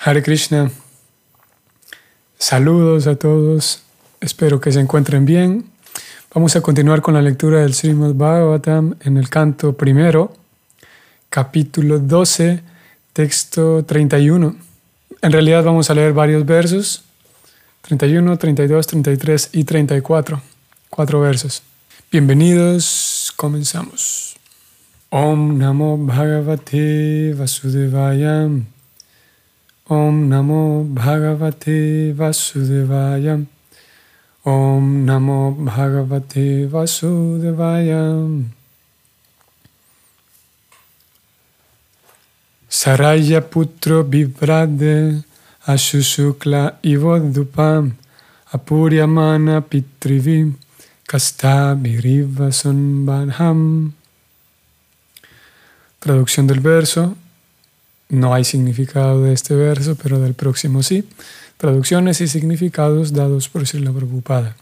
Hare Krishna. Saludos a todos. Espero que se encuentren bien. Vamos a continuar con la lectura del Srimad Bhagavatam en el canto primero, capítulo 12, texto 31. En realidad vamos a leer varios versos, 31, 32, 33 y 34. Cuatro versos. Bienvenidos, comenzamos. Om Namo Bhagavate Vasudevaya. Om Namo Bhagavate Vasudevaya. Om Namo Bhagavate Vasudevaya. Saraya Putro Vivrade Ashusukla Ivodupam Apuryamana Pitrivi Kastabhiriva Sunbadham. Traducción del verso. No hay significado de este verso, pero del próximo sí. Traducciones y significados dados por Srila Prabhupada.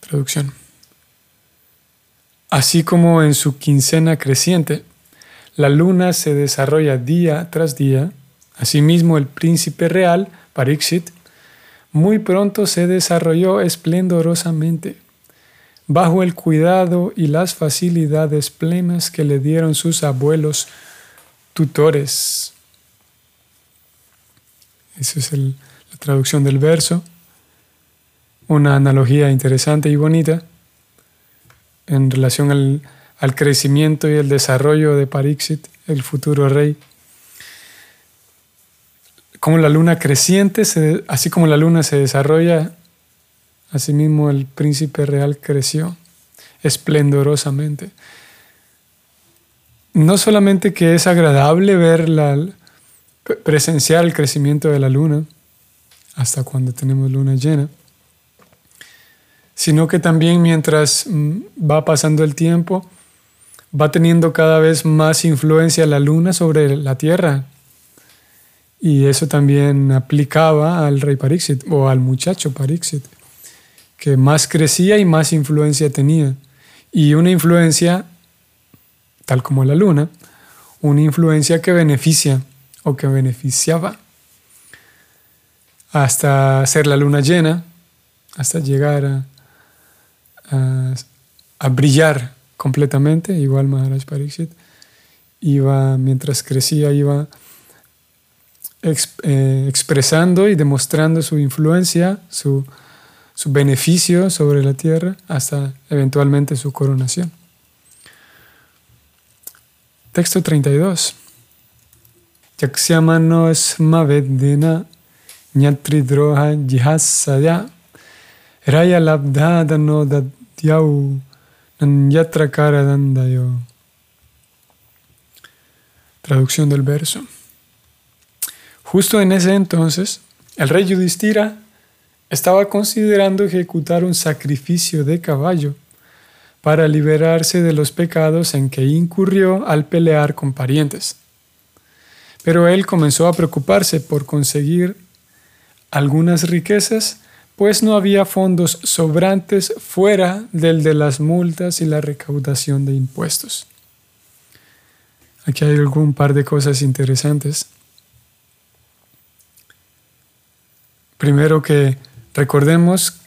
Traducción. Así como en su quincena creciente, la luna se desarrolla día tras día, asimismo el príncipe real, Pariksit, muy pronto se desarrolló esplendorosamente, bajo el cuidado y las facilidades plenas que le dieron sus abuelos tutores. Esa es la traducción del verso. Una analogía interesante y bonita en relación al, al crecimiento y el desarrollo de Pariksit, el futuro rey como la luna creciente, así como la luna se desarrolla, asimismo el príncipe real creció esplendorosamente. No solamente que es agradable ver la, presenciar el crecimiento de la luna, hasta cuando tenemos luna llena, sino que también mientras mm, va pasando el tiempo, va teniendo cada vez más influencia la luna sobre la Tierra, y eso también aplicaba al rey Pariksit o al muchacho Pariksit, que más crecía y más influencia tenía. Y una influencia, tal como la luna, una influencia que beneficia o que beneficiaba hasta ser la luna llena, hasta llegar a, a, brillar completamente, igual Maharaj Pariksit, iba, mientras crecía, iba eh, expresando y demostrando su influencia, su, su beneficio sobre la tierra, hasta eventualmente su coronación. Texto 32. Yaksyamano smavedena nyatridroha jihasaya raya labdhadano dadyau nanyatra karadandayo. Traducción del verso. Justo en ese entonces, el rey Yudhishthira estaba considerando ejecutar un sacrificio de caballo para liberarse de los pecados en que incurrió al pelear con parientes. Pero él comenzó a preocuparse por conseguir algunas riquezas, pues no había fondos sobrantes fuera del de las multas y la recaudación de impuestos. Aquí hay algún par de cosas interesantes. Primero que recordemos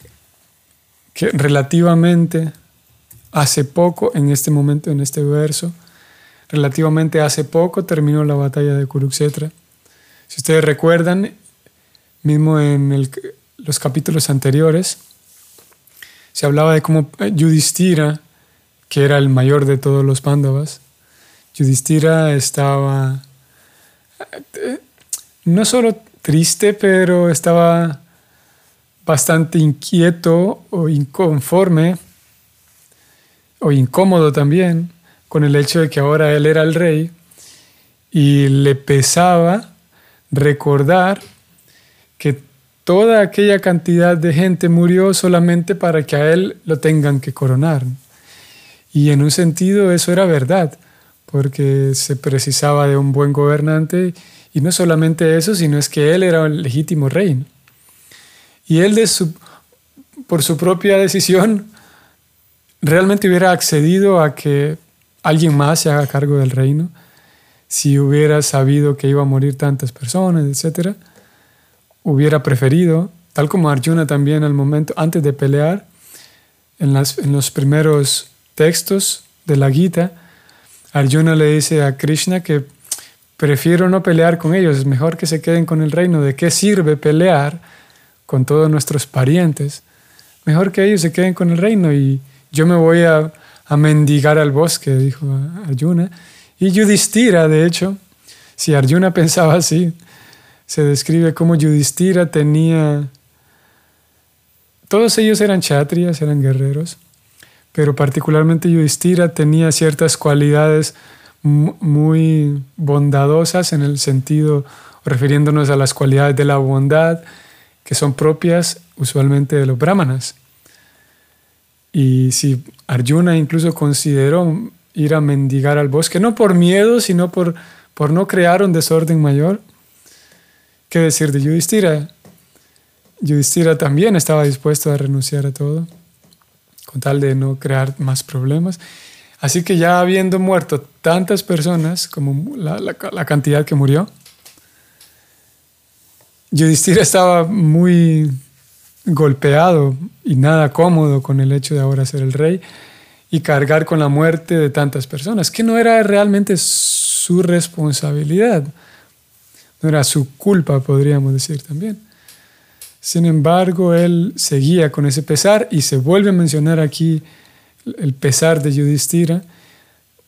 que relativamente hace poco, en este momento, en este verso, relativamente hace poco terminó la batalla de Kurukshetra. Si ustedes recuerdan, mismo en los capítulos anteriores, se hablaba de cómo Yudhishthira, que era el mayor de todos los Pándavas, Yudhishthira estaba eh, no solo triste, pero estaba bastante inquieto o inconforme o incómodo también con el hecho de que ahora él era el rey y le pesaba recordar que toda aquella cantidad de gente murió solamente para que a él lo tengan que coronar. Y en un sentido eso era verdad, porque se precisaba de un buen gobernante y no solamente eso, sino es que él era el legítimo rey. Y él, de por su propia decisión, realmente hubiera accedido a que alguien más se haga cargo del reino si hubiera sabido que iba a morir tantas personas, etc., hubiera preferido, tal como Arjuna también al momento, antes de pelear, en, en los primeros textos de la Gita, Arjuna le dice a Krishna que prefiero no pelear con ellos, es mejor que se queden con el reino. ¿De qué sirve pelear con todos nuestros parientes? Mejor que ellos se queden con el reino y yo me voy a, mendigar al bosque, dijo Arjuna. Y Yudhishthira, de hecho, si Arjuna pensaba así, se describe como Yudhishthira tenía... Todos ellos eran chatrias, eran guerreros, pero particularmente Yudhishthira tenía ciertas cualidades muy bondadosas en el sentido, refiriéndonos a las cualidades de la bondad que son propias usualmente de los brahmanas. Y si Arjuna incluso consideró ir a mendigar al bosque, no por miedo, sino por, por no crear un desorden mayor. ¿Qué decir de Yudhishthira? Yudhishthira también estaba dispuesto a renunciar a todo, con tal de no crear más problemas. Así que ya habiendo muerto tantas personas como la, la cantidad que murió, Yudhishthira estaba muy golpeado y nada cómodo con el hecho de ahora ser el rey y cargar con la muerte de tantas personas, que no era realmente su responsabilidad, no era su culpa, podríamos decir también. Sin embargo, él seguía con ese pesar y se vuelve a mencionar aquí el pesar de Yudhishthira,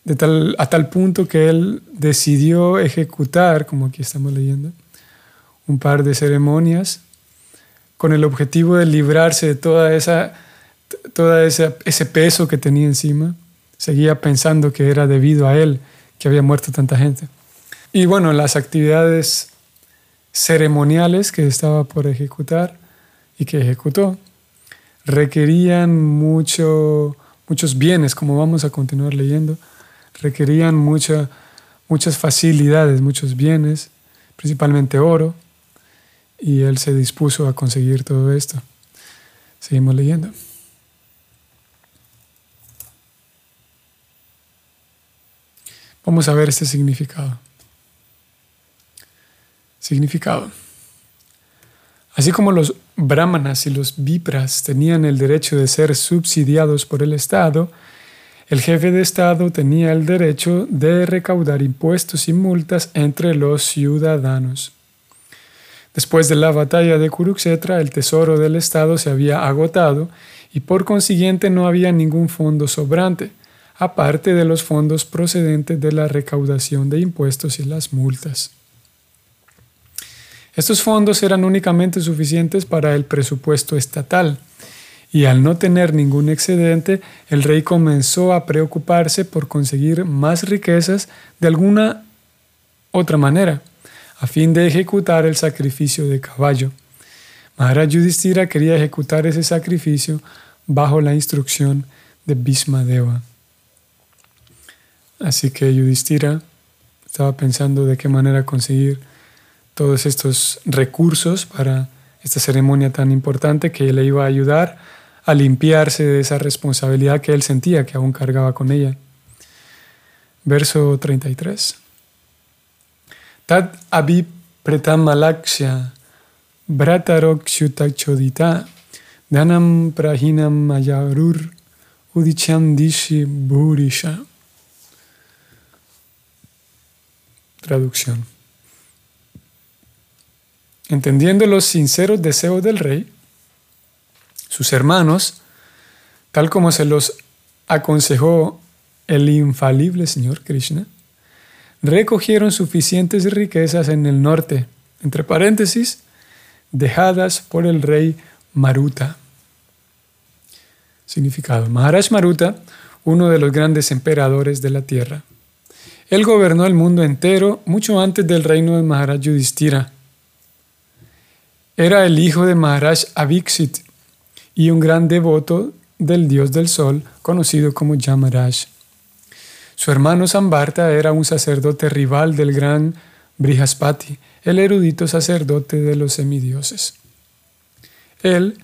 de tal, a tal punto que él decidió ejecutar, como aquí estamos leyendo, un par de ceremonias con el objetivo de librarse de toda esa todo ese, ese peso que tenía encima, seguía pensando que era debido a él que había muerto tanta gente. Y bueno, las actividades ceremoniales que estaba por ejecutar y que ejecutó requerían mucho, muchos bienes, como vamos a continuar leyendo, requerían mucha, muchas facilidades, muchos bienes, principalmente oro, y él se dispuso a conseguir todo esto. Seguimos leyendo. Vamos a ver este significado. Significado. Así como los brahmanas y los vipras tenían el derecho de ser subsidiados por el Estado, el jefe de Estado tenía el derecho de recaudar impuestos y multas entre los ciudadanos. Después de la batalla de Kurukshetra, el tesoro del Estado se había agotado y por consiguiente no había ningún fondo sobrante aparte de los fondos procedentes de la recaudación de impuestos y las multas. Estos fondos eran únicamente suficientes para el presupuesto estatal, y al no tener ningún excedente, el rey comenzó a preocuparse por conseguir más riquezas de alguna otra manera, a fin de ejecutar el sacrificio de caballo. Maharaj Yudhishthira quería ejecutar ese sacrificio bajo la instrucción de Bhismadeva. Así que Yudhishthira estaba pensando de qué manera conseguir todos estos recursos para esta ceremonia tan importante que le iba a ayudar a limpiarse de esa responsabilidad que él sentía que aún cargaba con ella. Verso 33. Tad abhi pretamalaksha chodita dhanam prahinam mayarur udicham dishi bhurisha. Traducción. Entendiendo los sinceros deseos del rey, sus hermanos, tal como se los aconsejó el infalible Señor Krishna, recogieron suficientes riquezas en el norte, entre paréntesis, dejadas por el rey Maruta. Significado. Maharaj Maruta, uno de los grandes emperadores de la tierra. Él gobernó el mundo entero mucho antes del reino de Maharaj Yudhishthira. Era el hijo de Maharaj Aviksit y un gran devoto del dios del sol conocido como Yamaraj. Su hermano Sambarta era un sacerdote rival del gran Brihaspati, el erudito sacerdote de los semidioses. Él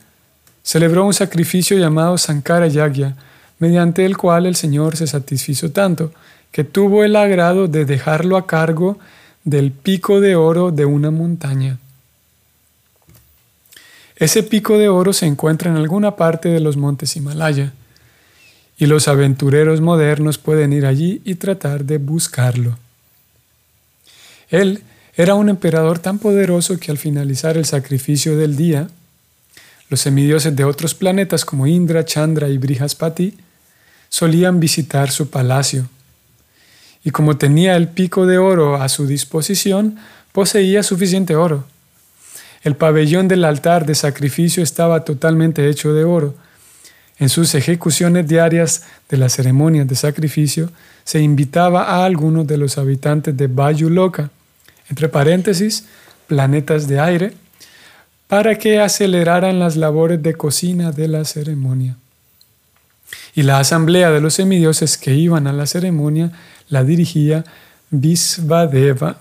celebró un sacrificio llamado Sankara Yagya, mediante el cual el Señor se satisfizo tanto que tuvo el agrado de dejarlo a cargo del pico de oro de una montaña. Ese pico de oro se encuentra en alguna parte de los montes Himalaya, y los aventureros modernos pueden ir allí y tratar de buscarlo. Él era un emperador tan poderoso que al finalizar el sacrificio del día, los semidioses de otros planetas como Indra, Chandra y Brihaspati solían visitar su palacio. Y como tenía el pico de oro a su disposición, poseía suficiente oro. El pabellón del altar de sacrificio estaba totalmente hecho de oro. En sus ejecuciones diarias de las ceremonias de sacrificio, se invitaba a algunos de los habitantes de Loka, entre paréntesis, planetas de aire, para que aceleraran las labores de cocina de la ceremonia. Y la asamblea de los semidioses que iban a la ceremonia la dirigía Visvadeva.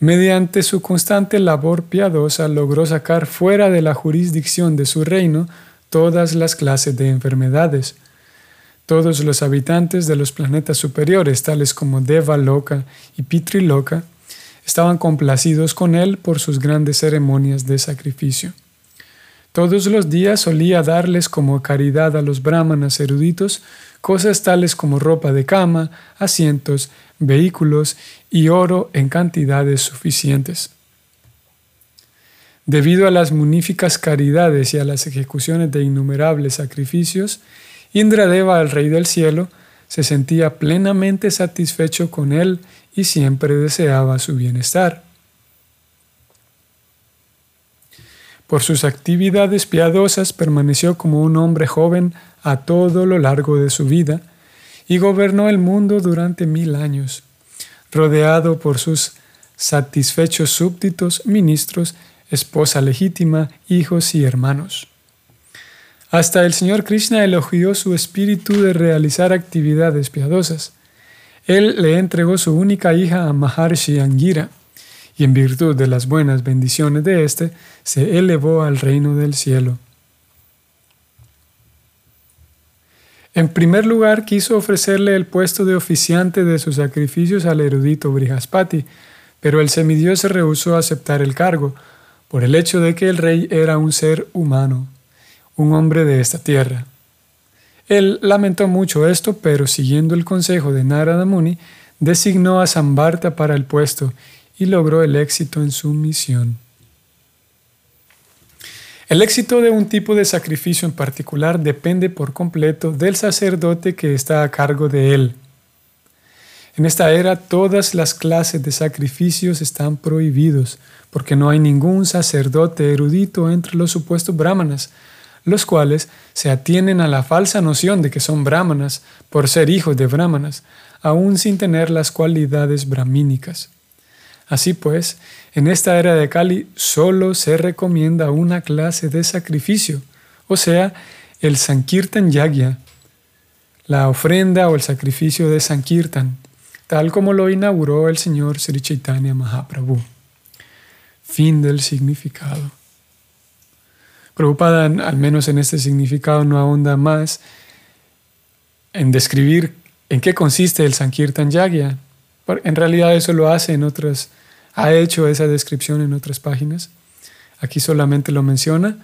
Mediante su constante labor piadosa logró sacar fuera de la jurisdicción de su reino todas las clases de enfermedades, todos los habitantes de los planetas superiores, tales como Deva Loka y Pitri Loka, estaban complacidos con él por sus grandes ceremonias de sacrificio. Todos los días solía darles como caridad a los brahmanas eruditos cosas tales como ropa de cama, asientos, vehículos y oro en cantidades suficientes. Debido a las muníficas caridades y a las ejecuciones de innumerables sacrificios, Indradeva, el rey del cielo, se sentía plenamente satisfecho con él y siempre deseaba su bienestar. Por sus actividades piadosas permaneció como un hombre joven a todo lo largo de su vida y gobernó el mundo durante mil años, rodeado por sus satisfechos súbditos, ministros, esposa legítima, hijos y hermanos. Hasta el Señor Krishna elogió su espíritu de realizar actividades piadosas. Él le entregó su única hija a Maharshi Angira, y en virtud de las buenas bendiciones de éste, se elevó al reino del cielo. En primer lugar, quiso ofrecerle el puesto de oficiante de sus sacrificios al erudito Brihaspati, pero el semidios se rehusó aceptar el cargo, por el hecho de que el rey era un ser humano un hombre de esta tierra. Él lamentó mucho esto, pero siguiendo el consejo de Narada Muni, designó a Sambarta para el puesto y logró el éxito en su misión. El éxito de un tipo de sacrificio en particular depende por completo del sacerdote que está a cargo de él. En esta era todas las clases de sacrificios están prohibidos, porque no hay ningún sacerdote erudito entre los supuestos brahmanas, los cuales se atienen a la falsa noción de que son brahmanas por ser hijos de brahmanas, aún sin tener las cualidades brahmínicas. Así pues, en esta era de Kali solo se recomienda una clase de sacrificio, o sea, el Sankirtan Yagya, la ofrenda o el sacrificio de Sankirtan, tal como lo inauguró el señor Sri Chaitanya Mahaprabhu. Fin del significado. Preocupada, al menos en este significado, no ahonda más en describir en qué consiste el Sankirtan Yagya. En realidad eso lo hace en otras, ha hecho esa descripción en otras páginas. Aquí solamente lo menciona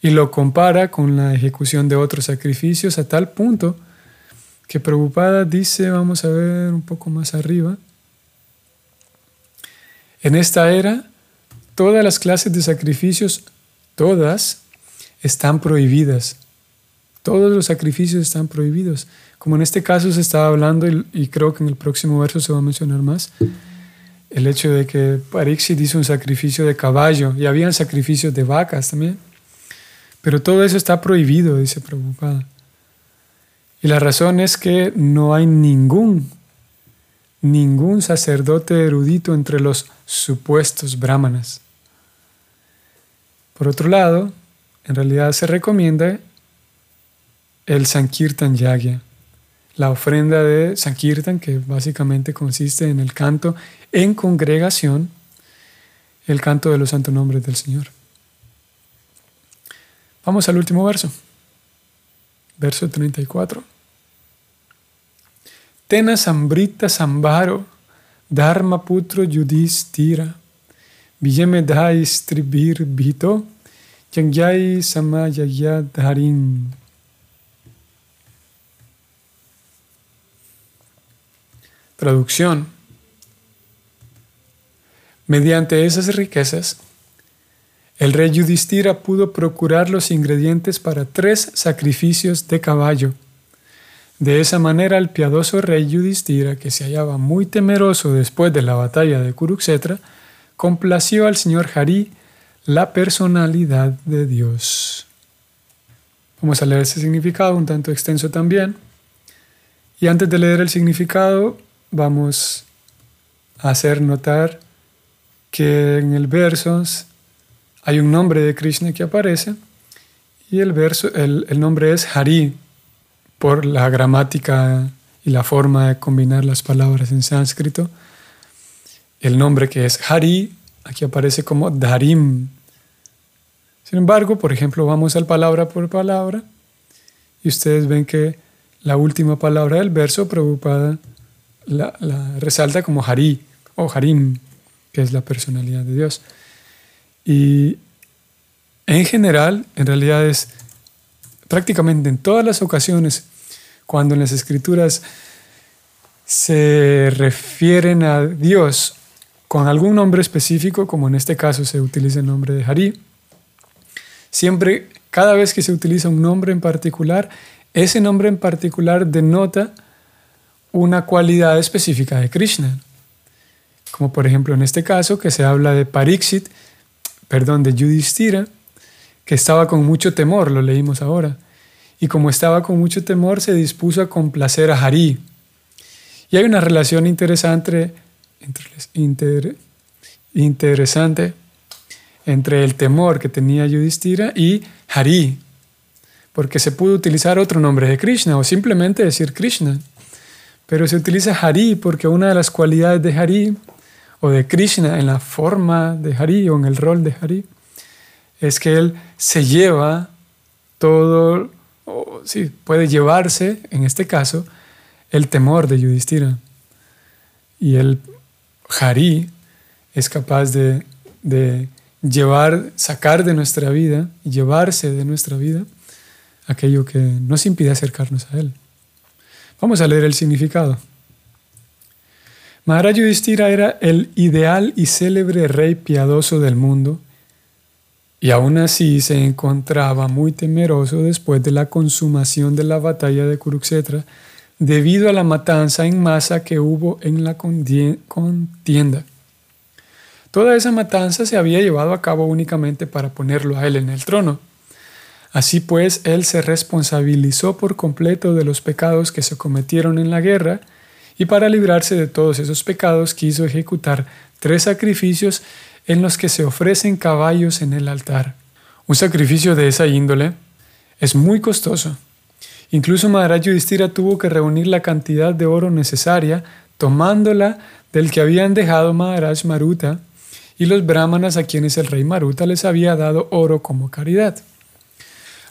y lo compara con la ejecución de otros sacrificios a tal punto que preocupada dice, vamos a ver un poco más arriba, en esta era todas las clases de sacrificios todas están prohibidas. Todos los sacrificios están prohibidos. Como en este caso se estaba hablando, y, creo que en el próximo verso se va a mencionar más, el hecho de que Pariksit hizo un sacrificio de caballo y habían sacrificios de vacas también. Pero todo eso está prohibido, dice Prabhupada. Y la razón es que no hay ningún, ningún sacerdote erudito entre los supuestos brahmanas. Por otro lado, en realidad se recomienda el Sankirtan Yagya, la ofrenda de Sankirtan, que básicamente consiste en el canto en congregación, el canto de los santos nombres del Señor. Vamos al último verso. verso 34. Tena sambrita sambaro, dharma putro yudhistira, dai stribir bhito, yangyai samayaya dharin. Traducción. Mediante esas riquezas, el rey Yudhishthira pudo procurar los ingredientes para tres sacrificios de caballo. De esa manera, el piadoso rey Yudhishthira, que se hallaba muy temeroso después de la batalla de Kuruksetra, complació al señor Hari, la personalidad de Dios. Vamos a leer ese significado, un tanto extenso también. Y antes de leer el significado, vamos a hacer notar que en el verso hay un nombre de Krishna que aparece y el, verso, el, nombre es Hari, por la gramática y la forma de combinar las palabras en sánscrito. El nombre que es Hari, aquí aparece como Dharim. Sin embargo, por ejemplo, vamos al palabra por palabra y ustedes ven que la última palabra del verso, preocupada, la, resalta como Hari o Harim, que es la personalidad de Dios. Y en general, en realidad es prácticamente en todas las ocasiones cuando en las escrituras se refieren a Dios con algún nombre específico, como en este caso se utiliza el nombre de Hari, siempre, cada vez que se utiliza un nombre en particular, ese nombre en particular denota una cualidad específica de Krishna. Como por ejemplo en este caso que se habla de Pariksit, perdón, de Yudhishthira, que estaba con mucho temor, lo leímos ahora. Y como estaba con mucho temor, se dispuso a complacer a Hari. Y hay una relación interesante entre, el temor que tenía Yudhishthira y Hari, porque se pudo utilizar otro nombre de Krishna o simplemente decir Krishna. Pero se utiliza Hari porque una de las cualidades de Hari o de Krishna en la forma de Hari o en el rol de Hari, es que él se lleva todo, o sí, puede llevarse, en este caso, el temor de Yudhishthira. Y el Hari es capaz de, de llevar, sacar de nuestra vida, llevarse de nuestra vida aquello que nos impide acercarnos a Él. Vamos a leer el significado. Maharaj Yudhishthira era el ideal y célebre rey piadoso del mundo, y aún así se encontraba muy temeroso después de la consumación de la batalla de Kuruksetra, debido a la matanza en masa que hubo en la contienda. Toda esa matanza se había llevado a cabo únicamente para ponerlo a él en el trono. Así pues, él se responsabilizó por completo de los pecados que se cometieron en la guerra, y para librarse de todos esos pecados quiso ejecutar tres sacrificios en los que se ofrecen caballos en el altar. Un sacrificio de esa índole es muy costoso. Incluso Maharaj Yudhishthira tuvo que reunir la cantidad de oro necesaria, tomándola del que habían dejado Maharaj Maruta y los brahmanas a quienes el rey Maruta les había dado oro como caridad.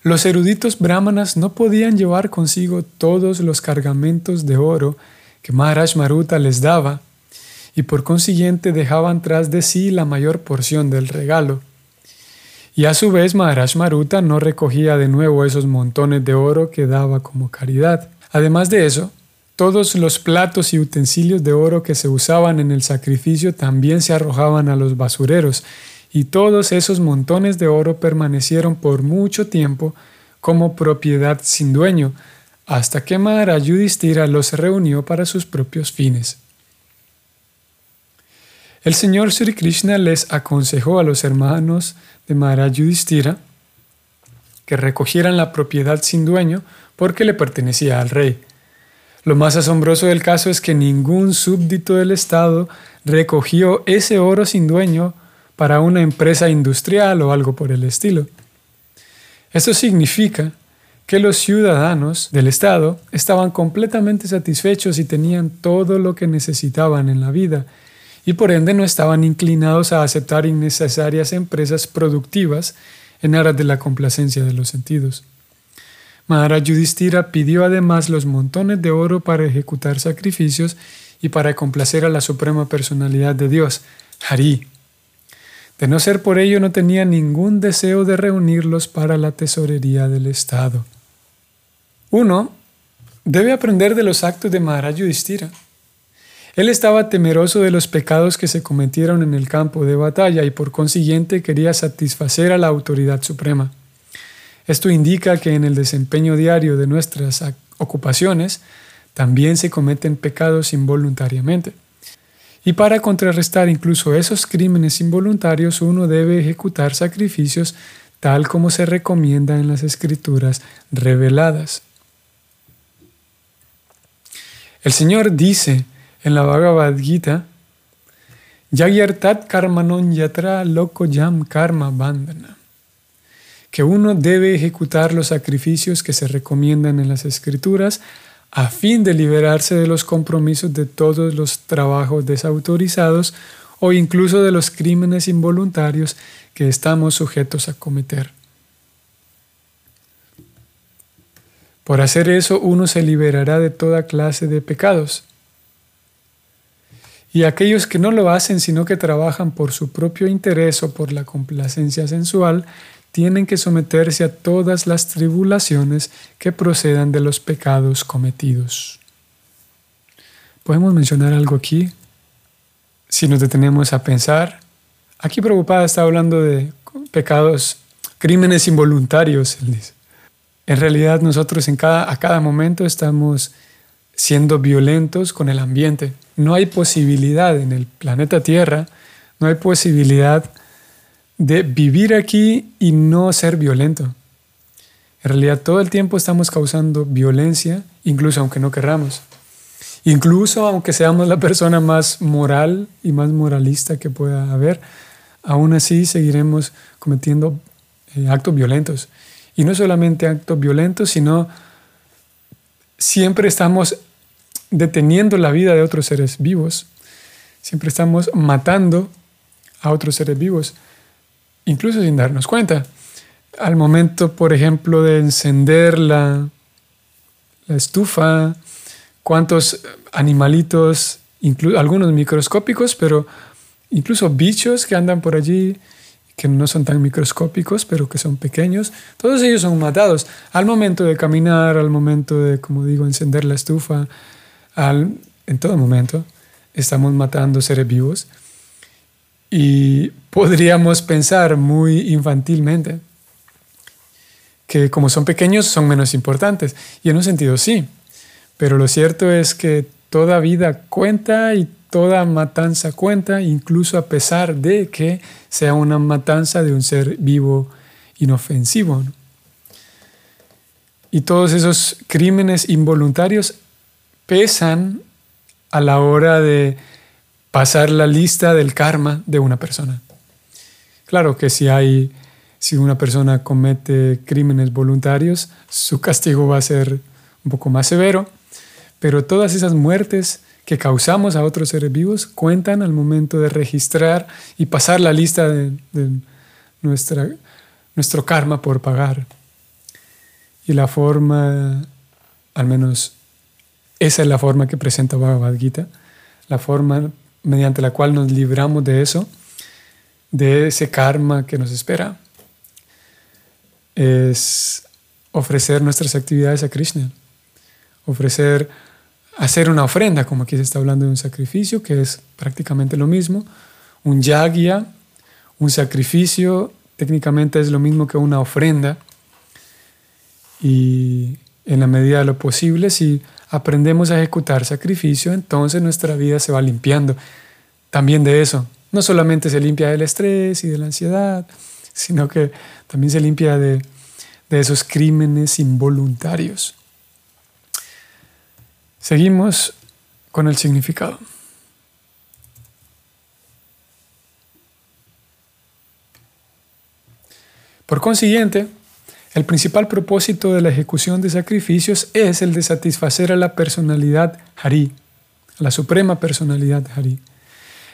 Los eruditos brahmanas no podían llevar consigo todos los cargamentos de oro que Maharaj Maruta les daba y por consiguiente dejaban tras de sí la mayor porción del regalo. Y a su vez Maharaj Maruta no recogía de nuevo esos montones de oro que daba como caridad. Además de eso, todos los platos y utensilios de oro que se usaban en el sacrificio también se arrojaban a los basureros, y todos esos montones de oro permanecieron por mucho tiempo como propiedad sin dueño, hasta que Maharaj Yudhishthira los reunió para sus propios fines. El Señor Sri Krishna les aconsejó a los hermanos de Maharaj Yudhishthira que recogieran la propiedad sin dueño porque le pertenecía al rey. Lo más asombroso del caso es que ningún súbdito del Estado recogió ese oro sin dueño para una empresa industrial o algo por el estilo. Esto significa que los ciudadanos del Estado estaban completamente satisfechos y tenían todo lo que necesitaban en la vida, y por ende no estaban inclinados a aceptar innecesarias empresas productivas en aras de la complacencia de los sentidos. Maharaj Yudhishthira pidió además los montones de oro para ejecutar sacrificios y para complacer a la suprema personalidad de Dios, Hari. De no ser por ello no tenía ningún deseo de reunirlos para la tesorería del Estado. Uno debe aprender de los actos de Maharaj Yudhishthira. Él estaba temeroso de los pecados que se cometieron en el campo de batalla y por consiguiente quería satisfacer a la autoridad suprema. Esto indica que en el desempeño diario de nuestras ocupaciones también se cometen pecados involuntariamente. Y para contrarrestar incluso esos crímenes involuntarios uno debe ejecutar sacrificios tal como se recomienda en las escrituras reveladas. El Señor dice en la Bhagavad Gita, Yagyartat karmanon yatra karma bandana, que uno debe ejecutar los sacrificios que se recomiendan en las escrituras a fin de liberarse de los compromisos de todos los trabajos desautorizados o incluso de los crímenes involuntarios que estamos sujetos a cometer. Por hacer eso uno se liberará de toda clase de pecados. Y aquellos que no lo hacen sino que trabajan por su propio interés o por la complacencia sensual, tienen que someterse a todas las tribulaciones que procedan de los pecados cometidos. ¿Podemos mencionar algo aquí? Si nos detenemos a pensar, aquí preocupada está hablando de pecados, crímenes involuntarios, dice. En realidad nosotros en cada, a cada momento estamos siendo violentos con el ambiente. No hay posibilidad en el planeta Tierra, no hay posibilidad vivir aquí y no ser violento. En realidad todo el tiempo estamos causando violencia, incluso aunque no querramos. Incluso aunque seamos la persona más moral y más moralista que pueda haber, aún así seguiremos cometiendo eh, actos violentos. Y no solamente actos violentos, sino siempre estamos deteniendo la vida de otros seres vivos. Siempre estamos matando a otros seres vivos incluso sin darnos cuenta. Al momento, por ejemplo, de encender la, estufa, cuántos animalitos, algunos microscópicos, pero incluso bichos que andan por allí, que no son tan microscópicos, pero que son pequeños, todos ellos son matados al momento de caminar, al momento de, como digo, encender la estufa, al, en todo momento estamos matando seres vivos. Y podríamos pensar muy infantilmente que como son pequeños son menos importantes. Y en un sentido sí, pero lo cierto es que toda vida cuenta y toda matanza cuenta, incluso a pesar de que sea una matanza de un ser vivo inofensivo. Y todos esos crímenes involuntarios pesan a la hora de pasar la lista del karma de una persona. Claro que si hay si una persona comete crímenes voluntarios, su castigo va a ser un poco más severo, pero todas esas muertes que causamos a otros seres vivos cuentan al momento de registrar y pasar la lista de, nuestro karma por pagar. Y la forma, al menos esa es la forma que presenta Bhagavad Gita, la forma mediante la cual nos libramos de eso, de ese karma que nos espera, es ofrecer nuestras actividades a Krishna, ofrecer, hacer una ofrenda, como aquí se está hablando de un sacrificio, que es prácticamente lo mismo, un yagya, un sacrificio, técnicamente es lo mismo que una ofrenda, y en la medida de lo posible, si aprendemos a ejecutar sacrificio, entonces nuestra vida se va limpiando también de eso. No solamente se limpia del estrés y de la ansiedad, sino que también se limpia de, de esos crímenes involuntarios. Seguimos con el significado. Por consiguiente, el principal propósito de la ejecución de sacrificios es el de satisfacer a la personalidad Hari, a la suprema personalidad Hari.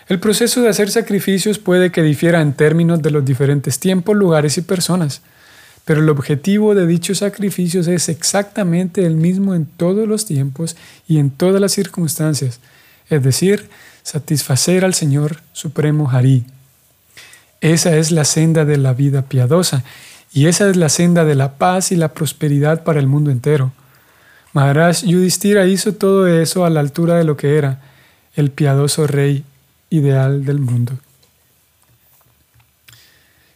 El proceso de hacer sacrificios puede que difiera en términos de los diferentes tiempos, lugares y personas. pero el objetivo de dichos sacrificios es exactamente el mismo en todos los tiempos y en todas las circunstancias, es decir, satisfacer al Señor Supremo Harí. Esa es la senda de la vida piadosa y esa es la senda de la paz y la prosperidad para el mundo entero. Maharaj Yudhishthira hizo todo eso a la altura de lo que era el piadoso rey ideal del mundo.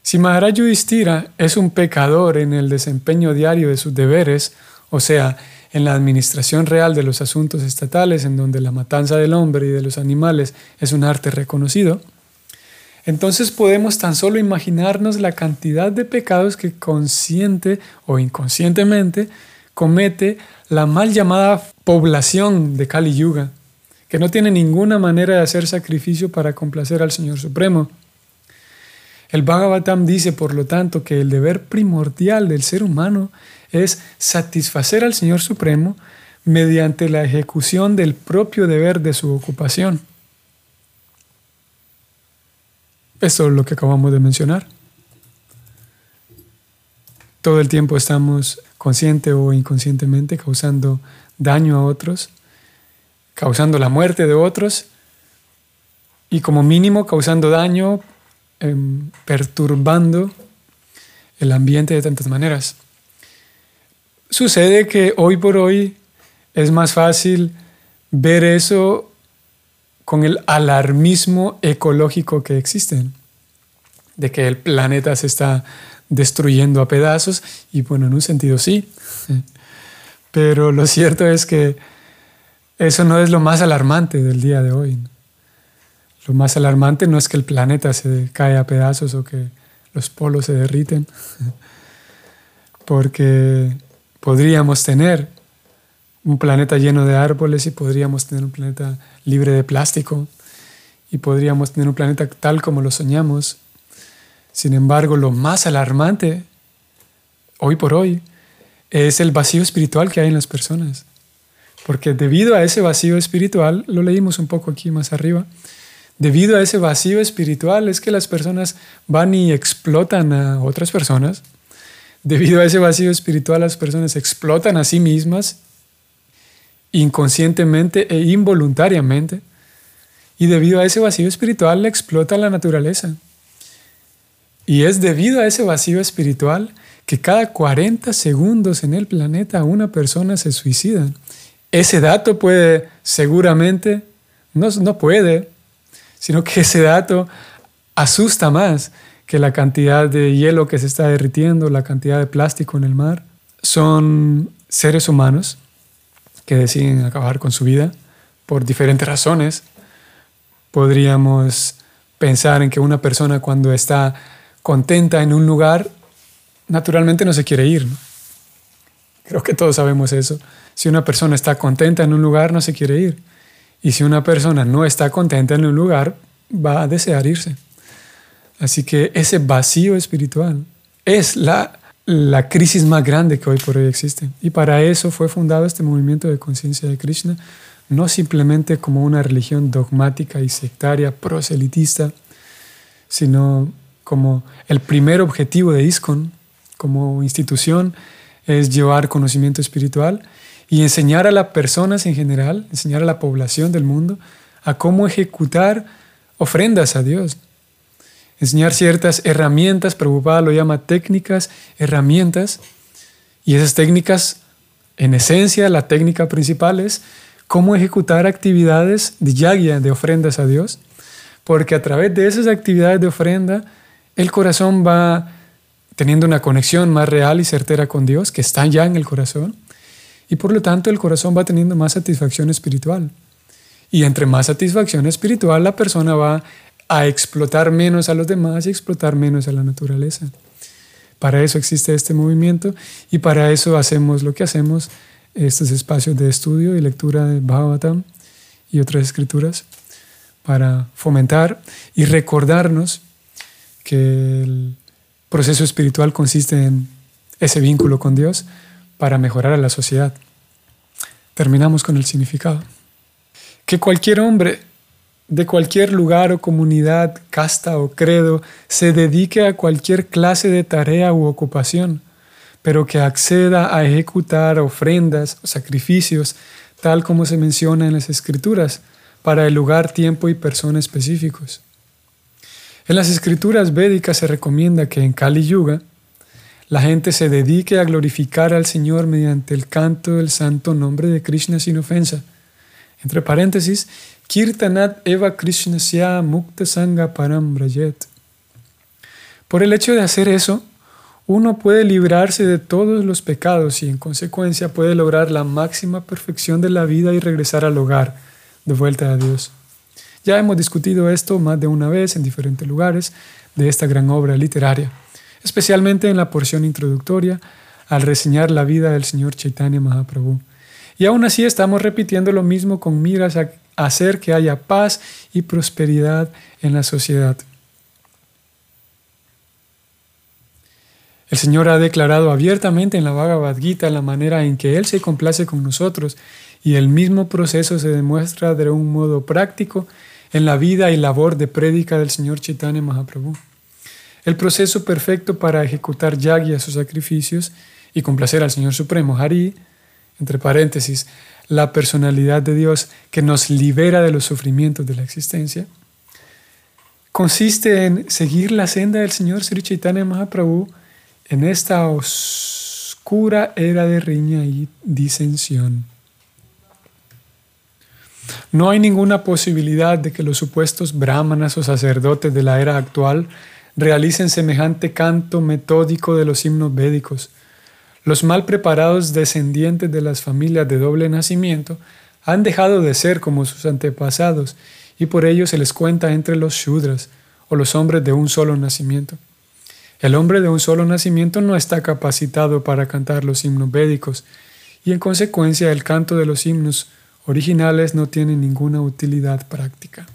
Si Maharaj Yudhishthira es un pecador en el desempeño diario de sus deberes, o sea, en la administración real de los asuntos estatales, en donde la matanza del hombre y de los animales es un arte reconocido, entonces podemos tan solo imaginarnos la cantidad de pecados que consciente o inconscientemente comete la mal llamada población de Kali Yuga, que no tiene ninguna manera de hacer sacrificio para complacer al Señor Supremo. El Bhagavatam dice, por lo tanto, que el deber primordial del ser humano es satisfacer al Señor Supremo mediante la ejecución del propio deber de su ocupación. Esto es lo que acabamos de mencionar. Todo el tiempo estamos consciente o inconscientemente causando daño a otros, causando la muerte de otros y como mínimo causando daño, em, perturbando el ambiente de tantas maneras. Sucede que hoy por hoy es más fácil ver eso con el alarmismo ecológico que existe, de que el planeta se está destruyendo a pedazos, y bueno, en un sentido sí, pero lo cierto es que eso no es lo más alarmante del día de hoy. Lo más alarmante no es que el planeta se cae a pedazos o que los polos se derriten, porque podríamos tener un planeta lleno de árboles y podríamos tener un planeta libre de plástico y podríamos tener un planeta tal como lo soñamos. Sin embargo, lo más alarmante hoy por hoy es el vacío espiritual que hay en las personas. Porque debido a ese vacío espiritual, lo leímos un poco aquí más arriba, debido a ese vacío espiritual es que las personas van y explotan a otras personas, Debido a ese vacío espiritual, las personas explotan a sí mismas inconscientemente e involuntariamente. Y debido a ese vacío espiritual, explota la naturaleza. Y es debido a ese vacío espiritual que cada 40 segundos en el planeta una persona se suicida. Ese dato puede seguramente, no, no puede, sino que ese dato asusta más que la cantidad de hielo que se está derritiendo, la cantidad de plástico en el mar, son seres humanos que deciden acabar con su vida por diferentes razones. Podríamos pensar en que una persona cuando está contenta en un lugar, naturalmente no se quiere ir. Creo que todos sabemos eso. Si una persona está contenta en un lugar, no se quiere ir. Y si una persona no está contenta en un lugar, va a desear irse. Así que ese vacío espiritual es la, la crisis más grande que hoy por hoy existe. Y para eso fue fundado este movimiento de conciencia de Krishna, no simplemente como una religión dogmática y sectaria, proselitista, sino como el primer objetivo de ISKCON como institución es llevar conocimiento espiritual y enseñar a las personas en general, enseñar a la población del mundo a cómo ejecutar ofrendas a Dios, enseñar ciertas herramientas, Prabhupada lo llama técnicas, herramientas, y esas técnicas, en esencia, la técnica principal es cómo ejecutar actividades de yagya, de ofrendas a Dios, porque a través de esas actividades de ofrenda, el corazón va teniendo una conexión más real y certera con Dios, que está ya en el corazón, y por lo tanto el corazón va teniendo más satisfacción espiritual. Y entre más satisfacción espiritual, la persona va a explotar menos a los demás y explotar menos a la naturaleza. Para eso existe este movimiento y para eso hacemos lo que hacemos, estos espacios de estudio y lectura de Bhagavatam y otras escrituras, para fomentar y recordarnos que el proceso espiritual consiste en ese vínculo con Dios para mejorar a la sociedad. Terminamos con el significado. Que cualquier hombre de cualquier lugar o comunidad, casta o credo se dedique a cualquier clase de tarea u ocupación, pero que acceda a ejecutar ofrendas o sacrificios tal como se menciona en las escrituras, para el lugar, tiempo y persona específicos. En las escrituras védicas se recomienda que en Kali Yuga la gente se dedique a glorificar al Señor mediante el canto del santo nombre de Krishna sin ofensa. Entre paréntesis, Kirtanat Eva Krishnasya Mukta Sangha Param Por el hecho de hacer eso, uno puede librarse de todos los pecados y en consecuencia puede lograr la máxima perfección de la vida y regresar al hogar, de vuelta a Dios. Ya hemos discutido esto más de una vez en diferentes lugares de esta gran obra literaria, especialmente en la porción introductoria al reseñar la vida del Señor Chaitanya Mahaprabhu. Y aún así estamos repitiendo lo mismo con miras a hacer que haya paz y prosperidad en la sociedad. El Señor ha declarado abiertamente en la Bhagavad Gita la manera en que Él se complace con nosotros y el mismo proceso se demuestra de un modo práctico en la vida y labor de prédica del Señor Chaitanya Mahaprabhu. El proceso perfecto para ejecutar yagya, sus sacrificios, y complacer al Señor Supremo, Hari, entre paréntesis, la personalidad de Dios que nos libera de los sufrimientos de la existencia, consiste en seguir la senda del Señor Sri Chaitanya Mahaprabhu en esta oscura era de riña y disensión. No hay ninguna posibilidad de que los supuestos brahmanas o sacerdotes de la era actual realicen semejante canto metódico de los himnos védicos. Los mal preparados descendientes de las familias de doble nacimiento han dejado de ser como sus antepasados y por ello se les cuenta entre los shudras o los hombres de un solo nacimiento. El hombre de un solo nacimiento no está capacitado para cantar los himnos védicos y en consecuencia el canto de los himnos originales no tiene ninguna utilidad práctica.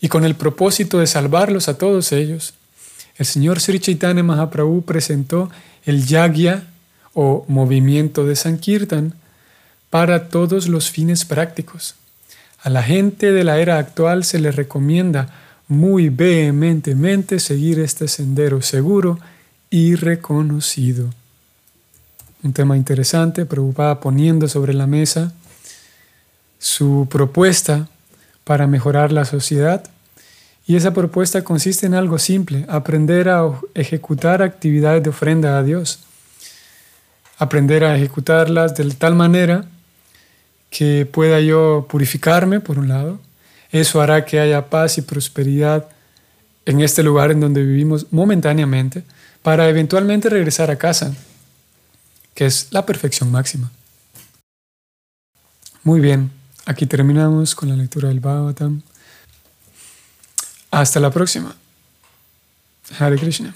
Y con el propósito de salvarlos a todos ellos, el señor Sri Chaitanya Mahaprabhu presentó el yagya o movimiento de Sankirtan para todos los fines prácticos. A la gente de la era actual se le recomienda muy vehementemente seguir este sendero seguro y reconocido un tema interesante, preocupada poniendo sobre la mesa su propuesta para mejorar la sociedad. Y esa propuesta consiste en algo simple, aprender a ejecutar actividades de ofrenda a Dios. Aprender a ejecutarlas de tal manera que pueda yo purificarme, por un lado. Eso hará que haya paz y prosperidad en este lugar en donde vivimos momentáneamente, para eventualmente regresar a casa que es la perfección máxima. Muy bien, aquí terminamos con la lectura del Bhagavatam. Hasta la próxima. Hare Krishna.